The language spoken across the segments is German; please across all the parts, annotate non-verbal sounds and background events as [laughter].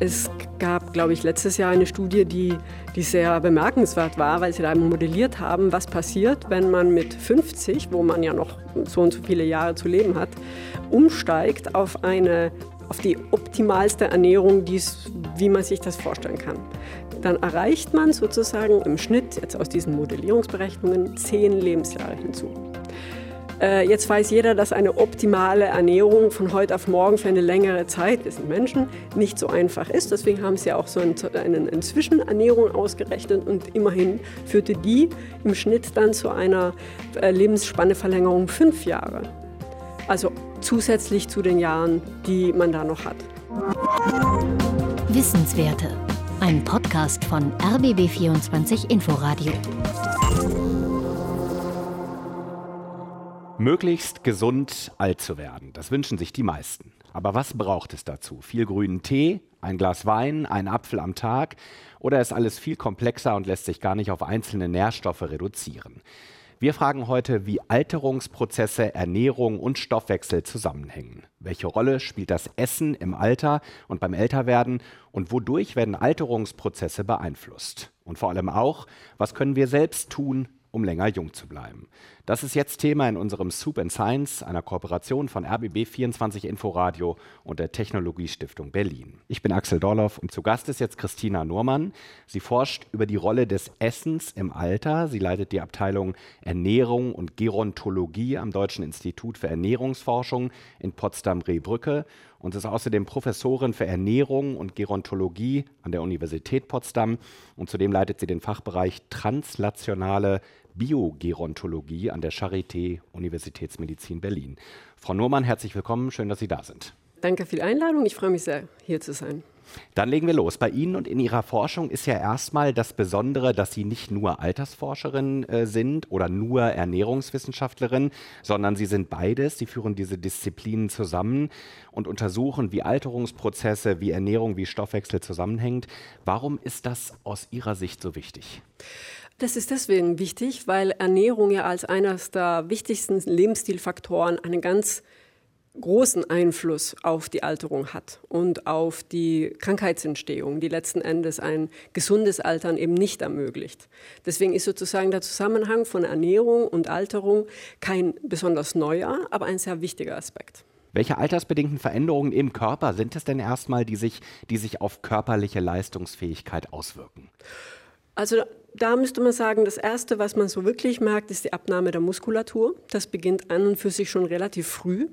Es gab, glaube ich, letztes Jahr eine Studie, die, die sehr bemerkenswert war, weil sie da modelliert haben, was passiert, wenn man mit 50, wo man ja noch so und so viele Jahre zu leben hat, umsteigt auf eine auf die optimalste Ernährung, die's, wie man sich das vorstellen kann. Dann erreicht man sozusagen im Schnitt jetzt aus diesen Modellierungsberechnungen zehn Lebensjahre hinzu. Äh, jetzt weiß jeder, dass eine optimale Ernährung von heute auf morgen für eine längere Zeit, wir sind Menschen, nicht so einfach ist. Deswegen haben sie auch so eine, eine Zwischenernährung ausgerechnet und immerhin führte die im Schnitt dann zu einer äh, Lebensspanneverlängerung fünf Jahre. Also zusätzlich zu den Jahren, die man da noch hat. Wissenswerte. Ein Podcast von RBB24 Inforadio. Möglichst gesund alt zu werden, das wünschen sich die meisten. Aber was braucht es dazu? Viel grünen Tee, ein Glas Wein, ein Apfel am Tag? Oder ist alles viel komplexer und lässt sich gar nicht auf einzelne Nährstoffe reduzieren? Wir fragen heute, wie Alterungsprozesse, Ernährung und Stoffwechsel zusammenhängen. Welche Rolle spielt das Essen im Alter und beim Älterwerden und wodurch werden Alterungsprozesse beeinflusst? Und vor allem auch, was können wir selbst tun, um länger jung zu bleiben? Das ist jetzt Thema in unserem Soup and Science, einer Kooperation von RBB24 Inforadio und der Technologiestiftung Berlin. Ich bin Axel Dorloff und zu Gast ist jetzt Christina Nurmann. Sie forscht über die Rolle des Essens im Alter. Sie leitet die Abteilung Ernährung und Gerontologie am Deutschen Institut für Ernährungsforschung in Potsdam-Rehbrücke und ist außerdem Professorin für Ernährung und Gerontologie an der Universität Potsdam und zudem leitet sie den Fachbereich translationale Biogerontologie an der Charité Universitätsmedizin Berlin. Frau Nurmann, herzlich willkommen. Schön, dass Sie da sind. Danke für die Einladung. Ich freue mich sehr, hier zu sein. Dann legen wir los. Bei Ihnen und in Ihrer Forschung ist ja erstmal das Besondere, dass Sie nicht nur Altersforscherin äh, sind oder nur Ernährungswissenschaftlerin, sondern Sie sind beides. Sie führen diese Disziplinen zusammen und untersuchen, wie Alterungsprozesse, wie Ernährung, wie Stoffwechsel zusammenhängt. Warum ist das aus Ihrer Sicht so wichtig? Das ist deswegen wichtig, weil Ernährung ja als eines der wichtigsten Lebensstilfaktoren einen ganz großen Einfluss auf die Alterung hat und auf die Krankheitsentstehung, die letzten Endes ein gesundes Altern eben nicht ermöglicht. Deswegen ist sozusagen der Zusammenhang von Ernährung und Alterung kein besonders neuer, aber ein sehr wichtiger Aspekt. Welche altersbedingten Veränderungen im Körper sind es denn erstmal, die sich, die sich auf körperliche Leistungsfähigkeit auswirken? Also da müsste man sagen, das Erste, was man so wirklich merkt, ist die Abnahme der Muskulatur. Das beginnt an und für sich schon relativ früh.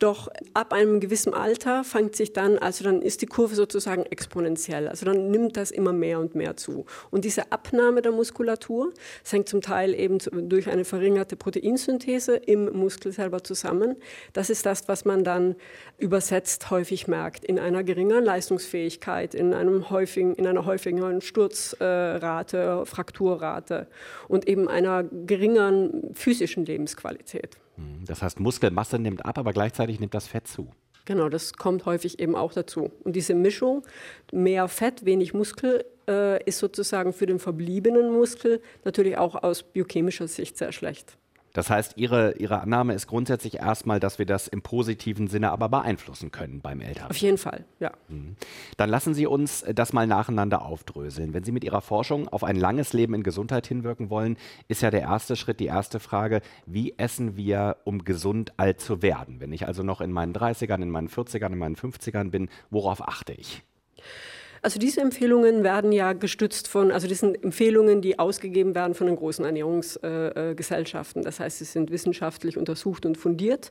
Doch ab einem gewissen Alter fängt sich dann, also dann ist die Kurve sozusagen exponentiell. Also dann nimmt das immer mehr und mehr zu. Und diese Abnahme der Muskulatur, das hängt zum Teil eben durch eine verringerte Proteinsynthese im Muskel selber zusammen. Das ist das, was man dann übersetzt häufig merkt in einer geringeren Leistungsfähigkeit, in, einem häufigen, in einer häufigeren Sturzrate, Frakturrate und eben einer geringeren physischen Lebensqualität. Mhm. Das heißt, Muskelmasse nimmt ab, aber gleichzeitig nimmt das Fett zu. Genau, das kommt häufig eben auch dazu. Und diese Mischung, mehr Fett, wenig Muskel, äh, ist sozusagen für den verbliebenen Muskel natürlich auch aus biochemischer Sicht sehr schlecht. Das heißt, Ihre, Ihre Annahme ist grundsätzlich erstmal, dass wir das im positiven Sinne aber beeinflussen können beim Eltern. Auf jeden Fall, ja. Mhm. Dann lassen Sie uns das mal nacheinander aufdröseln. Wenn Sie mit Ihrer Forschung auf ein langes Leben in Gesundheit hinwirken wollen, ist ja der erste Schritt, die erste Frage, wie essen wir, um gesund alt zu werden? Wenn ich also noch in meinen 30ern, in meinen 40ern, in meinen 50ern bin, worauf achte ich? Also diese Empfehlungen werden ja gestützt von, also das sind Empfehlungen, die ausgegeben werden von den großen Ernährungsgesellschaften. das heißt, sie sind wissenschaftlich untersucht und fundiert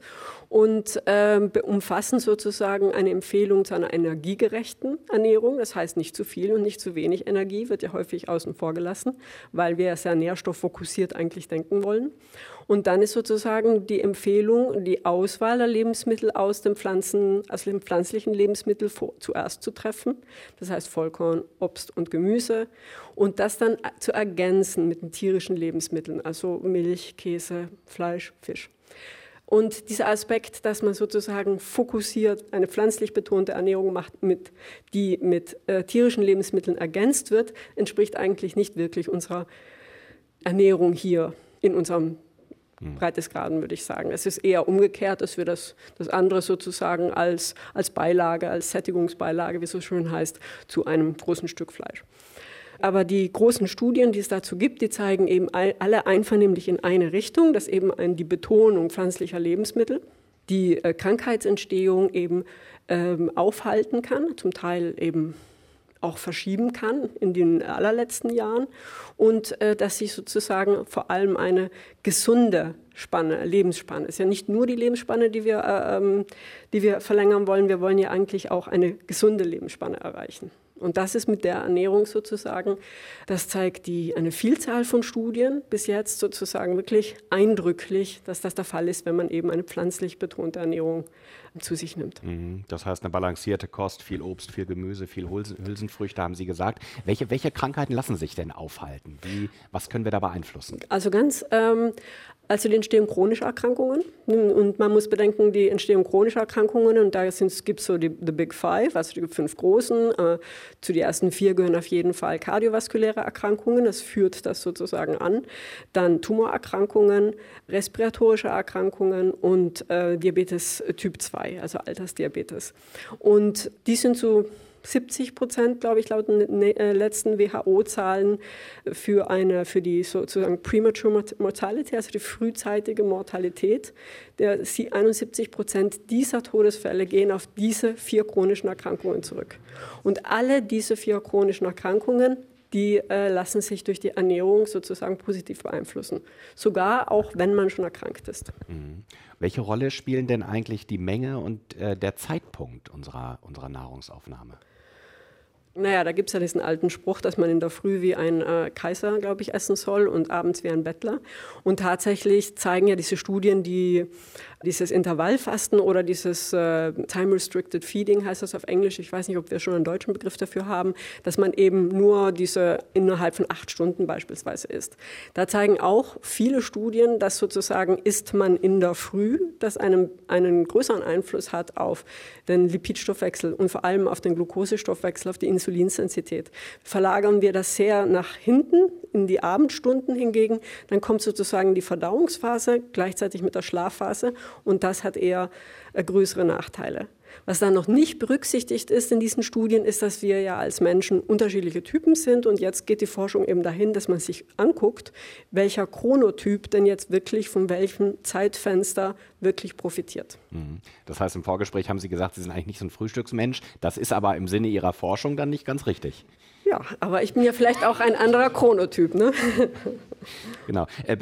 und äh, umfassen sozusagen eine Empfehlung zu einer energiegerechten Ernährung. Das heißt nicht zu viel und nicht zu wenig Energie, wird ja häufig außen vor gelassen, weil wir sehr nährstofffokussiert eigentlich denken wollen. Und dann ist sozusagen die Empfehlung, die Auswahl der Lebensmittel aus dem, Pflanzen, aus dem pflanzlichen Lebensmittel vor, zuerst zu treffen. Das heißt Vollkorn, Obst und Gemüse. Und das dann zu ergänzen mit den tierischen Lebensmitteln, also Milch, Käse, Fleisch, Fisch. Und dieser Aspekt, dass man sozusagen fokussiert eine pflanzlich betonte Ernährung macht, mit, die mit äh, tierischen Lebensmitteln ergänzt wird, entspricht eigentlich nicht wirklich unserer Ernährung hier in unserem mhm. Breitesgraden, würde ich sagen. Es ist eher umgekehrt, dass wir das, das andere sozusagen als, als Beilage, als Sättigungsbeilage, wie es so schön heißt, zu einem großen Stück Fleisch. Aber die großen Studien, die es dazu gibt, die zeigen eben alle einvernehmlich in eine Richtung, dass eben die Betonung pflanzlicher Lebensmittel die äh, Krankheitsentstehung eben ähm, aufhalten kann, zum Teil eben auch verschieben kann in den allerletzten Jahren und äh, dass sich sozusagen vor allem eine gesunde Spanne, Lebensspanne ist ja nicht nur die Lebensspanne, die wir, äh, ähm, die wir verlängern wollen, wir wollen ja eigentlich auch eine gesunde Lebensspanne erreichen. Und das ist mit der Ernährung sozusagen, das zeigt die, eine Vielzahl von Studien bis jetzt sozusagen wirklich eindrücklich, dass das der Fall ist, wenn man eben eine pflanzlich betonte Ernährung zu sich nimmt. Mhm. Das heißt eine balancierte Kost, viel Obst, viel Gemüse, viel Hülsenfrüchte, haben Sie gesagt. Welche, welche Krankheiten lassen sich denn aufhalten? Wie, was können wir da beeinflussen? Also ganz ähm, also die Entstehung chronischer Erkrankungen. Und man muss bedenken, die Entstehung chronischer Erkrankungen, und da gibt es so die the Big Five, also die fünf großen. Äh, zu den ersten vier gehören auf jeden Fall kardiovaskuläre Erkrankungen, das führt das sozusagen an. Dann Tumorerkrankungen, respiratorische Erkrankungen und äh, Diabetes Typ 2, also Altersdiabetes. Und die sind so 70 Prozent, glaube ich, laut den äh, letzten WHO-Zahlen für, eine, für die sozusagen Premature Mortality, also die frühzeitige Mortalität. Der 71 Prozent dieser Todesfälle gehen auf diese vier chronischen Erkrankungen zurück. Und alle diese vier chronischen Erkrankungen die äh, lassen sich durch die Ernährung sozusagen positiv beeinflussen. Sogar auch wenn man schon erkrankt ist. Mhm. Welche Rolle spielen denn eigentlich die Menge und äh, der Zeitpunkt unserer, unserer Nahrungsaufnahme? Naja, da gibt es ja diesen alten Spruch, dass man in der Früh wie ein äh, Kaiser, glaube ich, essen soll und abends wie ein Bettler. Und tatsächlich zeigen ja diese Studien, die dieses Intervallfasten oder dieses äh, Time-Restricted Feeding heißt das auf Englisch. Ich weiß nicht, ob wir schon einen deutschen Begriff dafür haben, dass man eben nur diese innerhalb von acht Stunden beispielsweise isst. Da zeigen auch viele Studien, dass sozusagen isst man in der Früh, das einen, einen größeren Einfluss hat auf den Lipidstoffwechsel und vor allem auf den Glukosestoffwechsel, auf die Insulinsensität. Verlagern wir das sehr nach hinten in die Abendstunden hingegen, dann kommt sozusagen die Verdauungsphase gleichzeitig mit der Schlafphase und das hat eher äh, größere Nachteile. Was dann noch nicht berücksichtigt ist in diesen Studien, ist, dass wir ja als Menschen unterschiedliche Typen sind. Und jetzt geht die Forschung eben dahin, dass man sich anguckt, welcher Chronotyp denn jetzt wirklich von welchem Zeitfenster wirklich profitiert. Mhm. Das heißt, im Vorgespräch haben Sie gesagt, Sie sind eigentlich nicht so ein Frühstücksmensch. Das ist aber im Sinne Ihrer Forschung dann nicht ganz richtig. Ja, aber ich bin ja vielleicht auch ein anderer Chronotyp. Ne? Genau. Äh,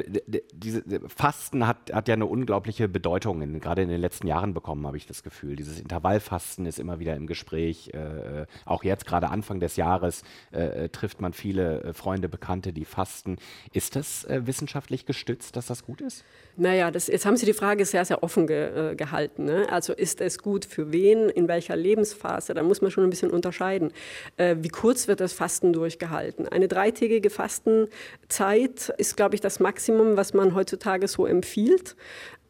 diese Fasten hat, hat ja eine unglaubliche Bedeutung, in, gerade in den letzten Jahren bekommen, habe ich das Gefühl. Dieses Intervallfasten ist immer wieder im Gespräch. Äh, auch jetzt, gerade Anfang des Jahres, äh, äh trifft man viele äh, Freunde, Bekannte, die fasten. Ist das äh, wissenschaftlich gestützt, dass das gut ist? Naja, das, jetzt haben Sie die Frage sehr, sehr offen ge, gehalten. Ne? Also ist es gut für wen, in welcher Lebensphase? Da muss man schon ein bisschen unterscheiden. wie kurz wird das Fasten durchgehalten? Eine dreitägige Fastenzeit ist, glaube ich, das Maximum, was man heutzutage so empfiehlt.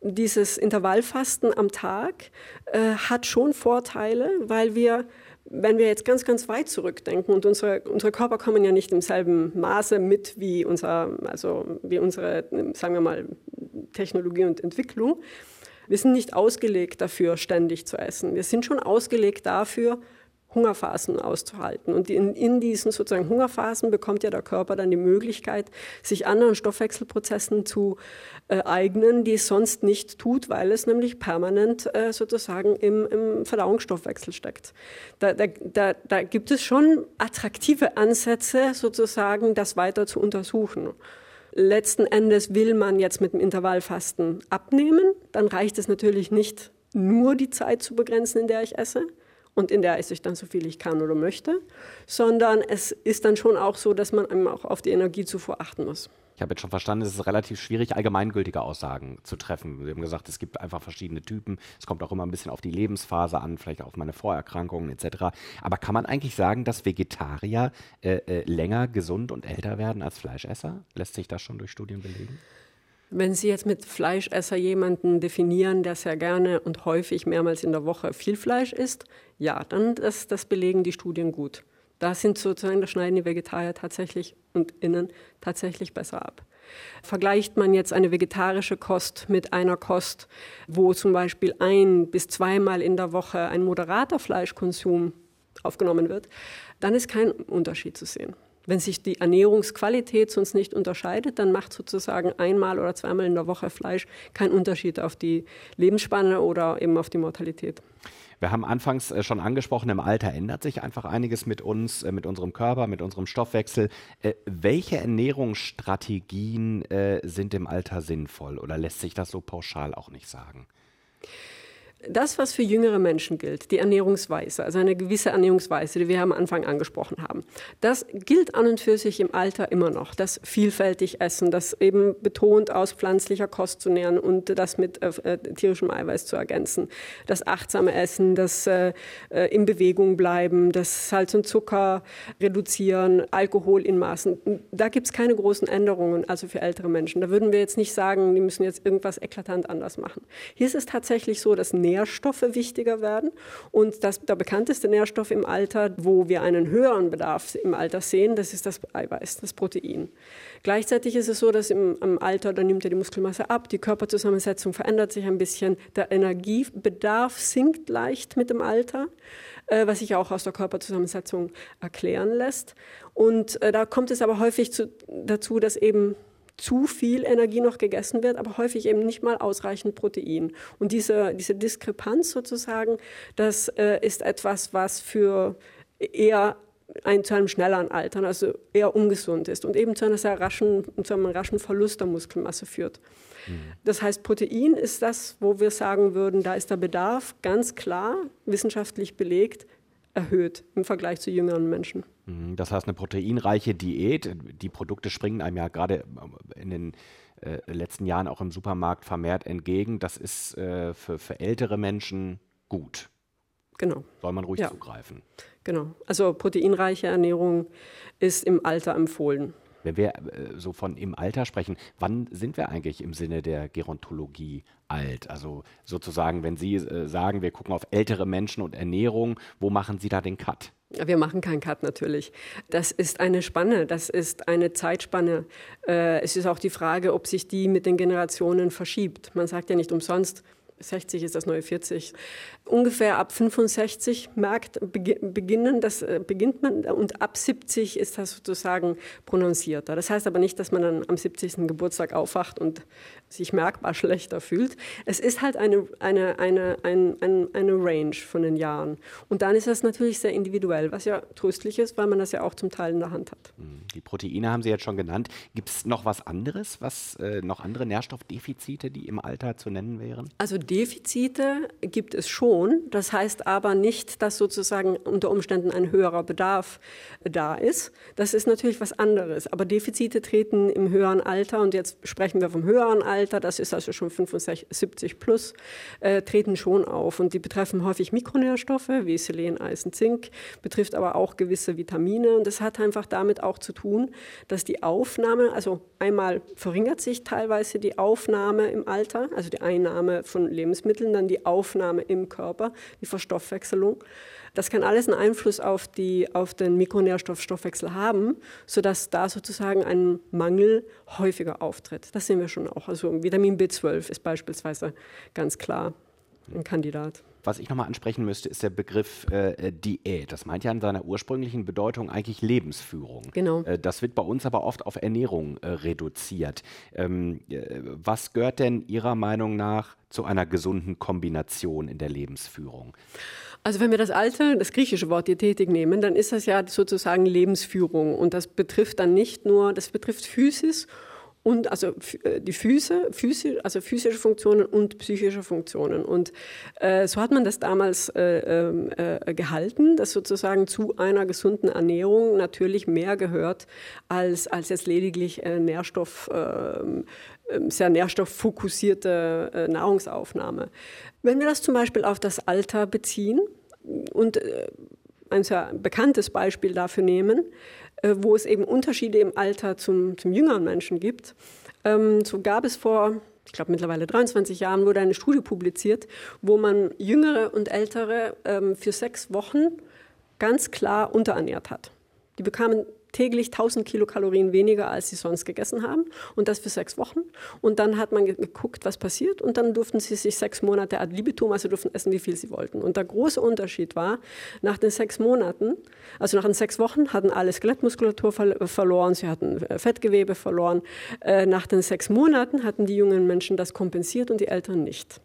Dieses Intervallfasten am Tag äh, hat schon Vorteile, weil wir wenn wir jetzt ganz, ganz weit zurückdenken und unsere, unsere Körper kommen ja nicht im selben Maße mit wie, unser, also wie unsere, sagen wir mal, Technologie und Entwicklung. Wir sind nicht ausgelegt dafür, ständig zu essen. Wir sind schon ausgelegt dafür, Hungerphasen auszuhalten. Und in, in, diesen sozusagen Hungerphasen bekommt ja der Körper dann die Möglichkeit, sich anderen Stoffwechselprozessen zu äh, eignen, die es sonst nicht tut, weil es nämlich permanent äh, sozusagen im, im, Verdauungsstoffwechsel steckt. Da, da, da, da gibt es schon attraktive Ansätze, sozusagen das weiter zu untersuchen. Letzten Endes will man jetzt mit dem Intervallfasten abnehmen, dann reicht es natürlich nicht, nur die Zeit zu begrenzen, in der ich esse, und in der esse ich dann so viel ich kann oder möchte, sondern es ist dann schon auch so, dass man auch auf die Energiezufuhr achten muss. Ich habe jetzt schon verstanden, es ist relativ schwierig, allgemeingültige Aussagen zu treffen. Sie haben gesagt, es gibt einfach verschiedene Typen. Es kommt auch immer ein bisschen auf die Lebensphase an, vielleicht auch auf meine Vorerkrankungen etc. Aber kann man eigentlich sagen, dass Vegetarier äh, äh, länger gesund und älter werden als Fleischesser? Lässt sich das schon durch Studien belegen? Wenn Sie jetzt mit Fleischesser jemanden definieren, der sehr gerne und häufig mehrmals in der Woche viel Fleisch isst, ja, dann das, das belegen die Studien gut. Da sind sozusagen, da schneiden die Vegetarier tatsächlich und innen tatsächlich besser ab. Vergleicht man jetzt eine vegetarische Kost mit einer Kost, wo zum Beispiel ein bis zweimal in der Woche ein moderater Fleischkonsum aufgenommen wird, dann ist kein Unterschied zu sehen. Wenn sich die Ernährungsqualität sonst nicht unterscheidet, dann macht sozusagen einmal oder zweimal in der Woche Fleisch keinen Unterschied auf die Lebensspanne oder eben auf die Mortalität. Wir haben anfangs äh, schon angesprochen, im Alter ändert sich einfach einiges mit uns, äh, mit unserem Körper, mit unserem Stoffwechsel. Äh, welche Ernährungsstrategien sind im Alter sinnvoll oder lässt sich das so pauschal auch nicht sagen? Das, was für jüngere Menschen gilt, die Ernährungsweise, also eine gewisse Ernährungsweise, die wir am Anfang angesprochen haben, das gilt an und für sich im Alter immer noch. Das vielfältig Essen, das eben betont aus pflanzlicher Kost zu nähern und das mit äh, äh tierischem Eiweiß zu ergänzen. Das achtsame Essen, das äh, äh, in Bewegung bleiben, das Salz und Zucker reduzieren, Alkohol in Maßen. Da gibt es keine großen Änderungen, also für ältere Menschen. Da würden wir jetzt nicht sagen, die müssen jetzt irgendwas eklatant anders machen. Hier ist es tatsächlich so, dass Nährstoffe wichtiger werden. Und das, der bekannteste Nährstoff im Alter, wo wir einen höheren Bedarf im Alter sehen, das ist das Eiweiß, das Protein. Gleichzeitig ist es so, dass im, im Alter, da nimmt ja die Muskelmasse ab, die Körperzusammensetzung verändert sich ein bisschen, der Energiebedarf sinkt leicht mit dem Alter, äh, was sich auch aus der Körperzusammensetzung erklären lässt. Und äh, da kommt es aber häufig zu, dazu, dass eben zu viel Energie noch gegessen wird, aber häufig eben nicht mal ausreichend Protein. Und diese, diese Diskrepanz sozusagen, das äh, ist etwas, was für eher ein, zu einem schnelleren Altern, also eher ungesund ist und eben zu, einer sehr raschen, zu einem raschen Verlust der Muskelmasse führt. Mhm. Das heißt, Protein ist das, wo wir sagen würden, da ist der Bedarf ganz klar wissenschaftlich belegt erhöht im Vergleich zu jüngeren Menschen. Mhm, das heißt, eine proteinreiche Diät, die Produkte springen einem ja gerade äh, in den äh, letzten Jahren auch im Supermarkt vermehrt entgegen. Das ist äh, für, für ältere Menschen gut. Genau. Soll man ruhig ja. zugreifen. Genau. Also proteinreiche Ernährung ist im Alter empfohlen. Wenn wir äh, so von im Alter sprechen, wann sind wir eigentlich im Sinne der Gerontologie alt? Also sozusagen, wenn Sie äh, sagen, wir gucken auf ältere Menschen und Ernährung, wo machen Sie da den Cut? Wir machen keinen Cut natürlich. Das ist eine Spanne, das ist eine Zeitspanne. Äh, es ist auch die Frage, ob sich die mit den Generationen verschiebt. Man sagt ja nicht umsonst, 60 ist das neue 40. Ungefähr ab 65 merkt, beginnen, das äh, beginnt man und ab 70 ist das sozusagen prononcierter. Das heißt aber nicht, dass man dann am 70. Geburtstag aufwacht und sich merkbar schlechter fühlt. Es ist halt eine, eine, eine, eine, eine Range von den Jahren. Und dann ist das natürlich sehr individuell, was ja tröstlich ist, weil man das ja auch zum Teil in der Hand hat. Hm, die Proteine haben Sie jetzt schon genannt. Gibt es noch was anderes, was äh, noch andere Nährstoffdefizite, die im Alter zu nennen wären? Also Defizite gibt es schon. Das heißt aber nicht, dass sozusagen unter Umständen ein höherer Bedarf da ist. Das ist natürlich was anderes. Aber Defizite treten im höheren Alter, und jetzt sprechen wir vom höheren Alter, das ist also schon 75 plus, äh, treten schon auf. Und die betreffen häufig Mikronährstoffe wie Selen, Eisen, Zink, betrifft aber auch gewisse Vitamine. Und das hat einfach damit auch zu tun, dass die Aufnahme, also einmal verringert sich teilweise die Aufnahme im Alter, also die Einnahme von Lebensmitteln, dann die Aufnahme im Körper, die Verstoffwechselung. Das kann alles einen Einfluss auf, die, auf den Mikronährstoffstoffwechsel haben, sodass da sozusagen ein Mangel häufiger auftritt. Das sehen wir schon auch. Also Vitamin B12 ist beispielsweise ganz klar ein Kandidat. Was ich nochmal ansprechen müsste, ist der Begriff äh, äh, Diät. Das meint ja in seiner ursprünglichen Bedeutung eigentlich Lebensführung. Genau. Äh, das wird bei uns aber oft auf Ernährung äh, reduziert. Ähm, äh, was gehört denn Ihrer Meinung nach zu einer gesunden Kombination in der Lebensführung? Also wenn wir das alte, das griechische Wort Diätetik nehmen, dann ist das ja sozusagen Lebensführung und das betrifft dann nicht nur, das betrifft Physis und also äh, die Füße, Füße, also physische Funktionen und psychische Funktionen. Und äh, so hat man das damals äh, ähm, äh, gehalten, dass sozusagen zu einer gesunden Ernährung natürlich mehr gehört als, als jetzt lediglich äh, Nährstoff, ähm, ähm, sehr nährstofffokussierte äh, Nahrungsaufnahme. Wenn wir das zum Beispiel auf das Alter beziehen und ein sehr bekanntes Beispiel dafür nehmen, äh, wo es eben Unterschiede im Alter zum, zum jüngeren Menschen gibt. Ähm, so gab es vor, ich glaube mittlerweile 23 Jahren, wurde eine Studie publiziert, wo man Jüngere und Ältere ähm, für sechs Wochen ganz klar unterernährt hat. Die bekamen täglich 1000 Kilokalorien weniger, als sie sonst gegessen haben. Und das für sechs Wochen. Und dann hat man geguckt, was passiert. Und dann durften sie sich sechs Monate ad libitum, also durften essen, wie viel sie wollten. Und der große Unterschied war, nach den sechs Monaten, also nach den sechs Wochen, hatten alle Skelettmuskulatur verloren, sie hatten äh, Fettgewebe verloren. Äh, nach den sechs Monaten hatten die jungen Menschen das kompensiert und die Älteren nicht.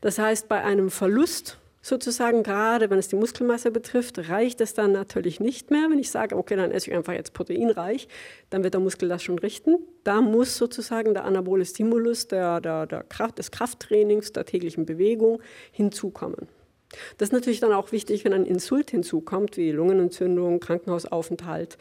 Das heißt, bei einem Verlust sozusagen, gerade wenn es die Muskelmasse betrifft, reicht es dann natürlich nicht mehr. Wenn ich sage, okay, dann esse ich einfach jetzt proteinreich, dann wird der Muskel das schon richten. Da muss sozusagen der anabole Stimulus der, der, der Kraft, des Krafttrainings, der täglichen Bewegung hinzukommen. Das ist natürlich dann auch wichtig, wenn ein Insult hinzukommt, wie Lungenentzündung, Krankenhausaufenthalt,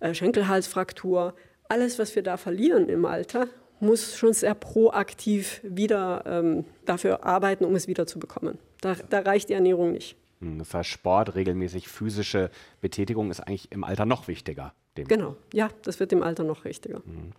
äh, Schenkelhalsfraktur. Alles, was wir da verlieren im Alter, muss schon sehr proaktiv wieder ähm, dafür arbeiten, um es wieder zu bekommen. Da, da reicht die Ernährung nicht. Hm, das heißt, Sport, regelmäßig physische Betätigung ist eigentlich im Alter noch wichtiger. Genau, ja, das wird im Alter noch wichtiger. Mhm.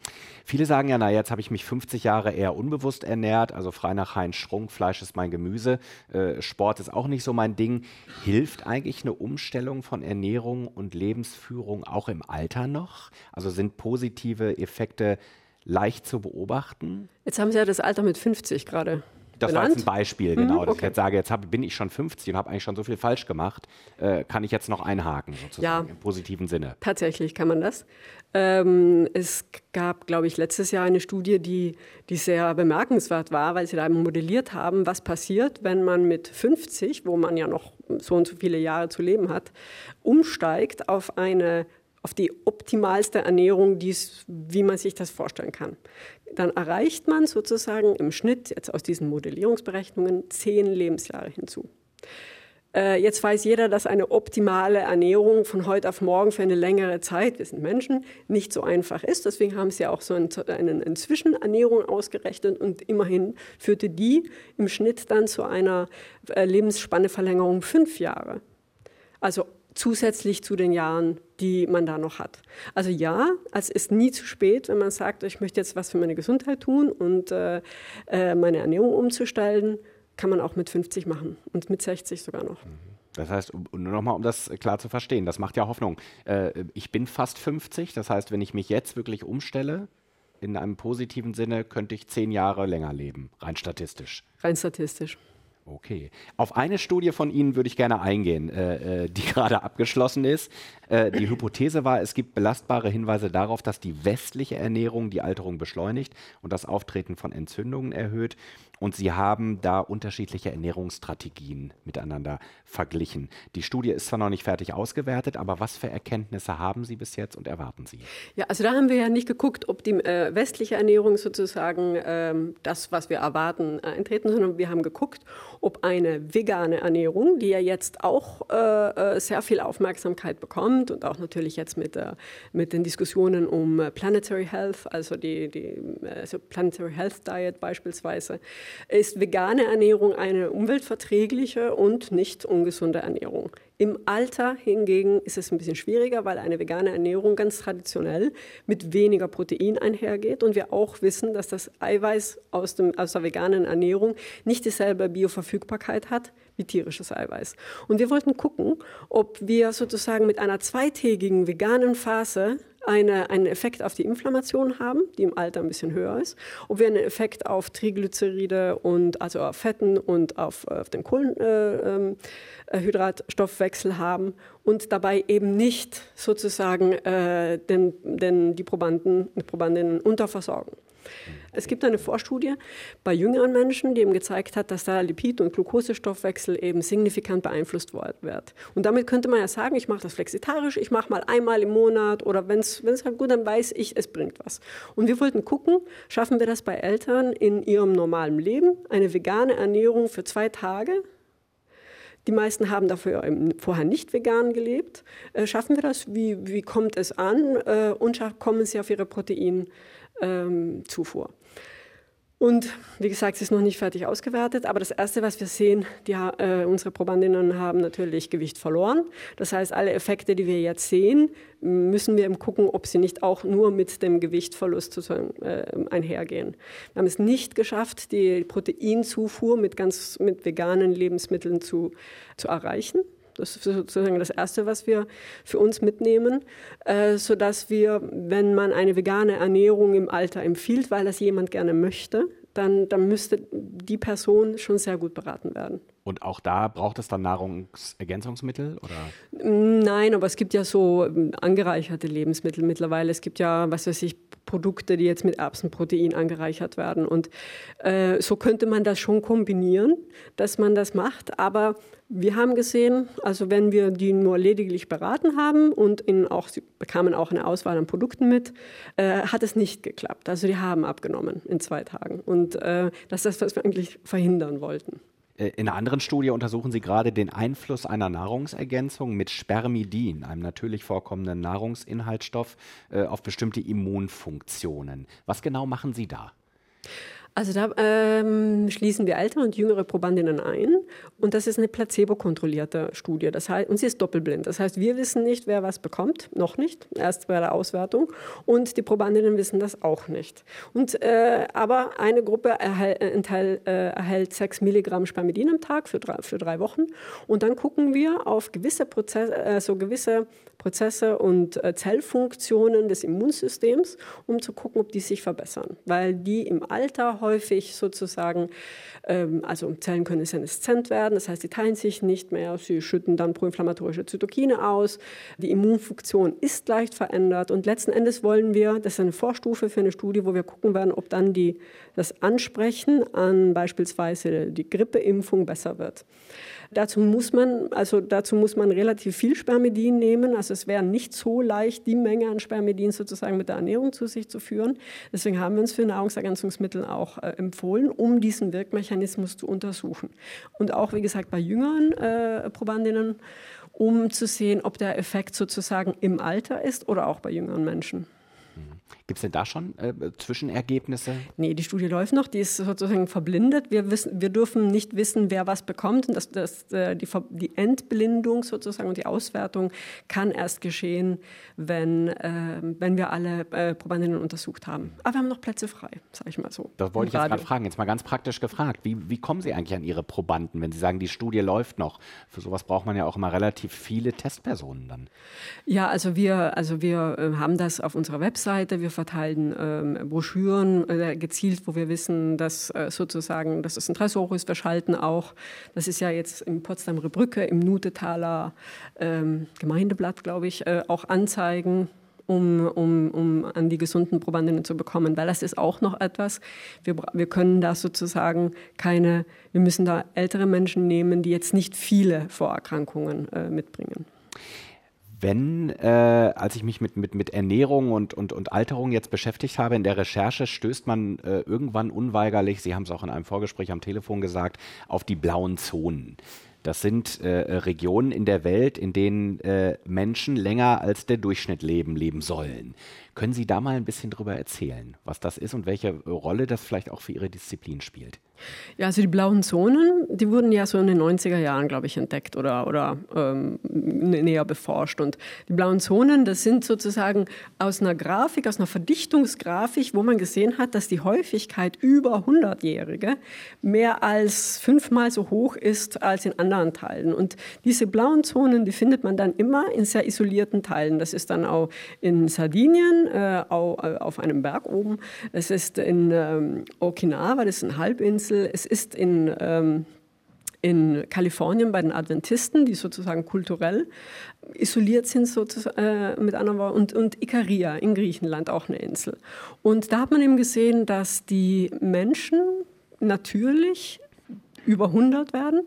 Viele sagen ja, na jetzt habe ich mich 50 Jahre eher unbewusst ernährt, also frei nach Heinz Strunk, Fleisch ist mein Gemüse, äh, Sport ist auch nicht so mein Ding. Hilft eigentlich eine Umstellung von Ernährung und Lebensführung auch im Alter noch? Also sind positive Effekte leicht zu beobachten? Jetzt haben Sie ja das Alter mit 50 gerade. Das benannt? war jetzt ein Beispiel, genau. Mhm, Dass ich okay. jetzt sage, jetzt hab, bin ich schon 50 und habe eigentlich schon so viel falsch gemacht. Äh, kann ich jetzt noch einhaken, sozusagen, Ja. im positiven Sinne? Tatsächlich kann man das. Ähm, es gab, glaube ich, letztes Jahr eine Studie, die, die sehr bemerkenswert war, weil sie da modelliert haben, was passiert, wenn man mit 50, wo man ja noch so und so viele Jahre zu leben hat, umsteigt auf eine auf die optimalste Ernährung, die's, wie man sich das vorstellen kann. Dann erreicht man sozusagen im Schnitt jetzt aus diesen Modellierungsberechnungen zehn Lebensjahre hinzu. Äh, Jetzt weiß jeder, dass eine optimale Ernährung von heute auf morgen für eine längere Zeit, wir sind Menschen, nicht so einfach ist. Deswegen haben sie auch so eine, eine, Zwischenernährung ausgerechnet und immerhin führte die im Schnitt dann zu einer äh, Lebensspanneverlängerung fünf Jahre. Also zusätzlich zu den Jahren, die man da noch hat. Also ja, es ist nie zu spät, wenn man sagt, ich möchte jetzt was für meine Gesundheit tun und äh, äh, meine Ernährung umzustellen, kann man auch mit 50 machen und mit 60 sogar noch. Das heißt, nur nochmal, um das klar zu verstehen, das macht ja Hoffnung. Äh, ich bin fast 50, das heißt, wenn ich mich jetzt wirklich umstelle, in einem positiven Sinne, könnte ich zehn Jahre länger leben, rein statistisch. Rein statistisch. Okay. Auf eine Studie von Ihnen würde ich gerne eingehen, äh, äh, die [laughs] gerade abgeschlossen ist. Äh, die Hypothese war, es gibt belastbare Hinweise darauf, dass die westliche Ernährung die Alterung beschleunigt und das Auftreten von Entzündungen erhöht. Und Sie haben da unterschiedliche Ernährungsstrategien miteinander verglichen. Die Studie ist zwar noch nicht fertig ausgewertet, aber was für Erkenntnisse haben Sie bis jetzt und erwarten Sie? Ja, also da haben wir ja nicht geguckt, ob die äh, westliche Ernährung sozusagen ähm, das, was wir erwarten, äh, eintreten, sondern wir haben geguckt, ob eine vegane Ernährung, die ja jetzt auch äh, äh, sehr viel Aufmerksamkeit bekommt und auch natürlich jetzt mit, äh, mit den Diskussionen um äh, Planetary Health, also die, die also Planetary Health Diet beispielsweise, ist vegane Ernährung eine umweltverträgliche und nicht ungesunde Ernährung. Im Alter hingegen ist es ein bisschen schwieriger, weil eine vegane Ernährung ganz traditionell mit weniger Protein einhergeht und wir auch wissen, dass das Eiweiß aus, dem, aus der veganen Ernährung nicht dieselbe Bioverfügbarkeit hat wie tierisches Eiweiß. Und wir wollten gucken, ob wir sozusagen mit einer zweitägigen veganen Phase eine, einen Effekt auf die Inflammation haben, die im Alter ein bisschen höher ist, ob wir einen Effekt auf Triglyceride und also auf Fetten und auf, auf den Kohlenhydratstoffwechsel haben und dabei eben nicht sozusagen äh, den, den, die Probanden, die Probandinnen unterversorgen. Es gibt eine Vorstudie bei jüngeren Menschen, die eben gezeigt hat, dass da Lipid- und Glukosestoffwechsel eben signifikant beeinflusst wird. Und damit könnte man ja sagen, ich mache das flexitarisch, ich mache mal einmal im Monat oder wenn es halt gut, dann weiß ich, es bringt was. Und wir wollten gucken, schaffen wir das bei Eltern in ihrem normalen Leben, eine vegane Ernährung für zwei Tage, die meisten haben dafür vorher nicht vegan gelebt. Äh, schaffen wir das? Wie, wie kommt es an? Äh, und kommen sie auf ihre Proteinzufuhr? Und wie gesagt, es ist noch nicht fertig ausgewertet, aber das Erste, was wir sehen, die, äh, unsere Probandinnen haben natürlich Gewicht verloren. Das heißt, alle Effekte, die wir jetzt sehen, müssen wir eben gucken, ob sie nicht auch nur mit dem Gewichtverlust äh, einhergehen. Wir haben es nicht geschafft, die Proteinzufuhr mit, ganz, mit veganen Lebensmitteln zu, zu erreichen. Das ist sozusagen das Erste, was wir für uns mitnehmen, äh, sodass wir, wenn man eine vegane Ernährung im Alter empfiehlt, weil das jemand gerne möchte, dann, dann müsste die Person schon sehr gut beraten werden. Und auch da braucht es dann Nahrungsergänzungsmittel? Oder? Nein, aber es gibt ja so ähm, angereicherte Lebensmittel mittlerweile. Es gibt ja, was weiß ich, Produkte, die jetzt mit Erbsenprotein angereichert werden. Und äh, so könnte man das schon kombinieren, dass man das macht. Aber wir haben gesehen, also wenn wir die nur lediglich beraten haben und ihnen auch, sie bekamen auch eine Auswahl an Produkten mit, äh, hat es nicht geklappt. Also die haben abgenommen in zwei Tagen. Und äh, das ist das, was wir eigentlich verhindern wollten. Äh, in einer anderen Studie untersuchen Sie gerade den Einfluss einer Nahrungsergänzung mit Spermidin, einem natürlich vorkommenden Nahrungsinhaltsstoff, äh, auf bestimmte Immunfunktionen. Was genau machen Sie da? Also da ähm, schließen wir ältere und jüngere Probandinnen ein und das ist eine placebo-kontrollierte Studie. Das heißt, und sie ist doppelblind. Das heißt, wir wissen nicht, wer was bekommt, noch nicht, erst bei der Auswertung und die Probandinnen wissen das auch nicht. Und, äh, aber eine Gruppe erhält, enthält, äh, erhält 6 Milligramm Spermidin am Tag für drei, für drei Wochen und dann gucken wir auf gewisse Prozesse, also gewisse Prozesse und äh, Zellfunktionen des Immunsystems, um zu gucken, ob die sich verbessern. Weil die im Alter häufig sozusagen, ähm, also Zellen können seneszent werden, das heißt, sie teilen sich nicht mehr, sie schütten dann proinflammatorische Zytokine aus, die Immunfunktion ist leicht verändert. Und letzten Endes wollen wir, das ist eine Vorstufe für eine Studie, wo wir gucken werden, ob dann die, das Ansprechen an beispielsweise die Grippeimpfung besser wird. Dazu muss man, also dazu muss man relativ viel Spermidin nehmen. Also es wäre nicht so leicht, die Menge an Spermidin sozusagen mit der Ernährung zu sich zu führen. Deswegen haben wir uns für Nahrungsergänzungsmittel auch äh, empfohlen, um diesen Wirkmechanismus zu untersuchen. Und auch, wie gesagt, bei jüngeren äh, Probandinnen, um zu sehen, ob der Effekt sozusagen im Alter ist oder auch bei jüngeren Menschen. Gibt es denn da schon äh, Zwischenergebnisse? Nee, die Studie läuft noch, die ist sozusagen verblindet. Wir, wissen, wir dürfen nicht wissen, wer was bekommt. Und das, das, äh, die, die Entblindung sozusagen und die Auswertung kann erst geschehen, wenn, äh, wenn wir alle äh, Probandinnen untersucht haben. Aber wir haben noch Plätze frei, sage ich mal so. Das wollte ich jetzt gerade fragen. Jetzt mal ganz praktisch gefragt. Wie, wie kommen Sie eigentlich an Ihre Probanden, wenn Sie sagen, die Studie läuft noch? Für sowas braucht man ja auch immer relativ viele Testpersonen dann. Ja, also wir, also wir äh, haben das auf unserer Webseite. Wir verteilen ähm, Broschüren äh, gezielt, wo wir wissen, dass äh, sozusagen, dass das Interesse hoch ist. Wir schalten auch, das ist ja jetzt in Potsdamer Brücke, im Nutetaler ähm, Gemeindeblatt, glaube ich, äh, auch Anzeigen um, um, um an die gesunden Probandinnen zu bekommen, weil das ist auch noch etwas. Wir, wir können da sozusagen keine, wir müssen da ältere Menschen nehmen, die jetzt nicht viele Vorerkrankungen äh, mitbringen wenn, äh, als ich mich mit, mit, mit Ernährung und, und, und Alterung jetzt beschäftigt habe in der Recherche, stößt man äh, irgendwann unweigerlich, Sie haben es auch in einem Vorgespräch am Telefon gesagt, auf die blauen Zonen. Das sind äh, Regionen in der Welt, in denen äh, Menschen länger als der Durchschnitt leben, leben sollen. Können Sie da mal ein bisschen drüber erzählen, was das ist und welche Rolle das vielleicht auch für Ihre Disziplin spielt? Ja, also die blauen Zonen, die wurden ja so in den 90er Jahren, glaube ich, entdeckt oder, oder ähm, näher beforscht. Und die blauen Zonen, das sind sozusagen aus einer Grafik, aus einer Verdichtungsgrafik, wo man gesehen hat, dass die Häufigkeit über 100-Jährige mehr als fünfmal so hoch ist als in anderen Teilen. Und diese blauen Zonen, die findet man dann immer in sehr isolierten Teilen. Das ist dann auch in Sardinien, äh, äh, auf einem Berg oben. Es ist in ähm, Okinawa, das ist eine Halbinsel Insel. Es ist in, ähm, in Kalifornien bei den Adventisten, die sozusagen kulturell isoliert sind, sozusagen, äh, mit anderen Worten, und, und Ikaria in Griechenland, auch eine Insel. Und da hat man eben gesehen, dass die Menschen natürlich über 100 werden.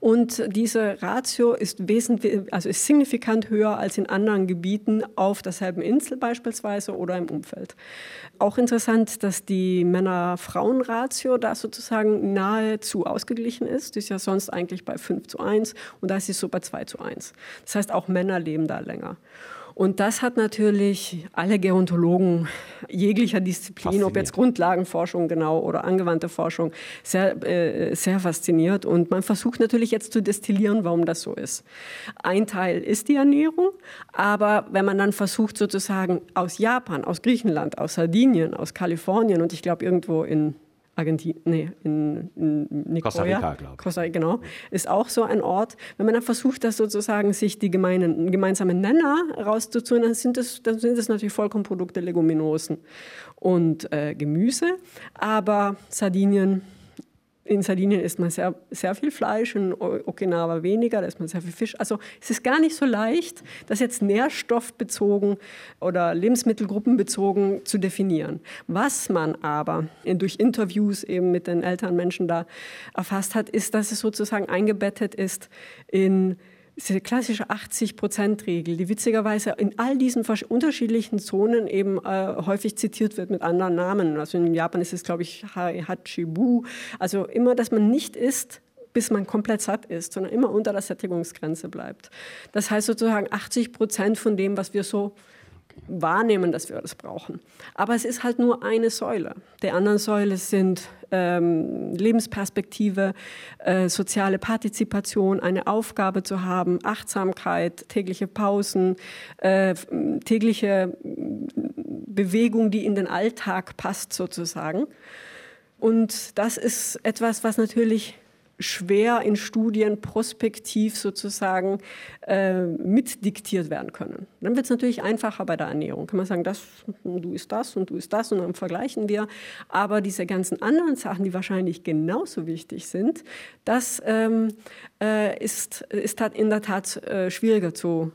Und diese Ratio ist wesentlich, also ist signifikant höher als in anderen Gebieten auf derselben Insel beispielsweise oder im Umfeld. Auch interessant, dass die Männer-Frauen-Ratio da sozusagen nahezu ausgeglichen ist. Die ist ja sonst eigentlich bei 5 zu 1 und da ist sie so bei 2 zu 1. Das heißt, auch Männer leben da länger. Und das hat natürlich alle Gerontologen jeglicher Disziplin, ob jetzt Grundlagenforschung genau oder angewandte Forschung, sehr, äh, sehr fasziniert. Und man versucht natürlich jetzt zu destillieren, warum das so ist. Ein Teil ist die Ernährung, aber wenn man dann versucht sozusagen aus Japan, aus Griechenland, aus Sardinien, aus Kalifornien und ich glaube irgendwo in Argentinien, nee, in, in Nicoya, Costa Rica, glaube ich. Costa genau, ist auch so ein Ort. Wenn man dann versucht, das sozusagen sich die gemeinen, gemeinsamen Nenner rauszuziehen, dann sind das, dann sind das natürlich Vollkornprodukte, Leguminosen und äh, Gemüse. Aber Sardinien in Sardinien isst man sehr, sehr viel Fleisch, in Okinawa weniger, da isst man sehr viel Fisch. Also es ist gar nicht so leicht, das jetzt nährstoffbezogen oder lebensmittelgruppenbezogen zu definieren. Was man aber durch Interviews eben mit den älteren Menschen da erfasst hat, ist, dass es sozusagen eingebettet ist in diese klassische 80-Prozent-Regel, die witzigerweise in all diesen unterschiedlichen Zonen eben äh, häufig zitiert wird mit anderen Namen. Also in Japan ist es, glaube ich, Hachibu. Also immer, dass man nicht isst, bis man komplett satt ist, sondern immer unter der Sättigungsgrenze bleibt. Das heißt sozusagen 80 Prozent von dem, was wir so wahrnehmen, dass wir das brauchen. Aber es ist halt nur eine Säule. Die anderen Säule sind ähm, Lebensperspektive, äh, soziale Partizipation, eine Aufgabe zu haben, Achtsamkeit, tägliche Pausen, äh, tägliche Bewegung, die in den Alltag passt sozusagen. Und das ist etwas, was natürlich schwer in Studien prospektiv sozusagen äh, mitdiktiert werden können. Dann wird es natürlich einfacher bei der Ernährung. Kann man sagen, das, du isst das und du isst das und dann vergleichen wir. Aber diese ganzen anderen Sachen, die wahrscheinlich genauso wichtig sind, das ähm, äh, ist, ist in der Tat äh, schwieriger zu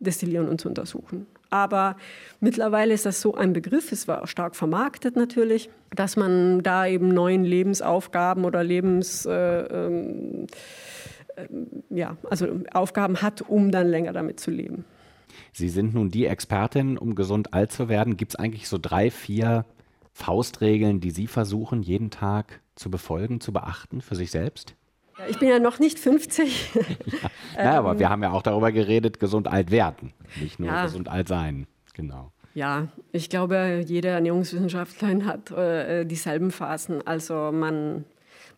destillieren und zu untersuchen. Aber mittlerweile ist das so ein Begriff, es war stark vermarktet natürlich, dass man da eben neuen Lebensaufgaben oder Lebens, äh, ähm, äh, ja, also Aufgaben hat, um dann länger damit zu leben. Sie sind nun die Expertin, um gesund alt zu werden. Gibt es eigentlich so drei, vier Faustregeln, die Sie versuchen, jeden Tag zu befolgen, zu beachten für sich selbst? Ich bin ja noch nicht 50. ja. [laughs] naja, aber wir haben ja auch darüber geredet, gesund alt werden, nicht nur ja. gesund alt sein. Genau. Ja, ich glaube, jede Ernährungswissenschaftlerin hat äh, dieselben Phasen. Also man,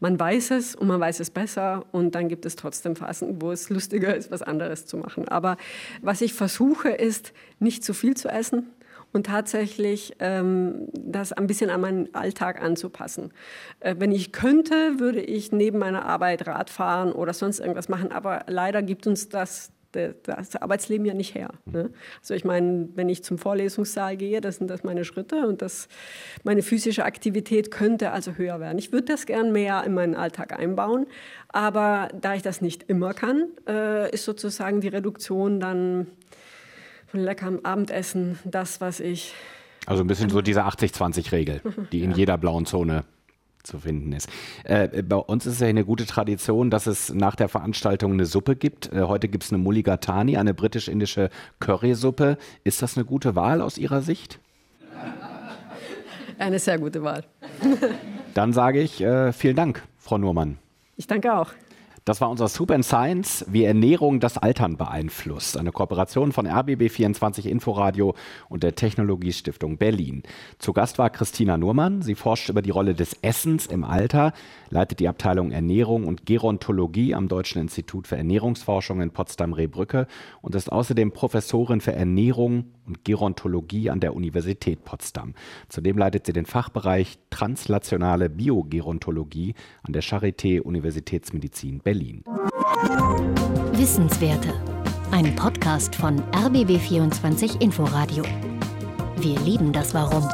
man weiß es und man weiß es besser und dann gibt es trotzdem Phasen, wo es lustiger ist, was anderes zu machen. Aber was ich versuche, ist, nicht zu viel zu essen und tatsächlich ähm, das ein bisschen an meinen Alltag anzupassen. Äh, wenn ich könnte, würde ich neben meiner Arbeit Rad fahren oder sonst irgendwas machen, aber leider gibt uns das das Arbeitsleben ja nicht her. Ne? Also ich meine, wenn ich zum Vorlesungssaal gehe, das sind das meine Schritte und das, meine physische Aktivität könnte also höher werden. Ich würde das gern mehr in meinen Alltag einbauen, aber da ich das nicht immer kann, äh, ist sozusagen die Reduktion dann von leckerem Abendessen das, was ich. Also ein bisschen so diese 80-20-Regel, [laughs] die in ja. jeder blauen Zone zu finden ist. Äh, bei uns ist es ja eine gute Tradition, dass es nach der Veranstaltung eine Suppe gibt. Äh, heute gibt es eine Mulligatani, eine britisch-indische Currysuppe. Ist das eine gute Wahl aus Ihrer Sicht? Eine sehr gute Wahl. [laughs] Dann sage ich äh, vielen Dank, Frau Nurmann. Ich danke auch. Das war unser Soup and Science, wie Ernährung das Altern beeinflusst. Eine Kooperation von RBB24 Inforadio und der Technologiestiftung Berlin. Zu Gast war Christina Nurmann. Sie forscht über die Rolle des Essens im Alter, leitet die Abteilung Ernährung und Gerontologie am Deutschen Institut für Ernährungsforschung in Potsdam-Rehbrücke und ist außerdem Professorin für Ernährung und Gerontologie an der Universität Potsdam. Zudem leitet sie den Fachbereich Translationale Biogerontologie an der Charité Universitätsmedizin Berlin. Wissenswerte. Ein Podcast von RBB24 Inforadio. Wir lieben das Warum.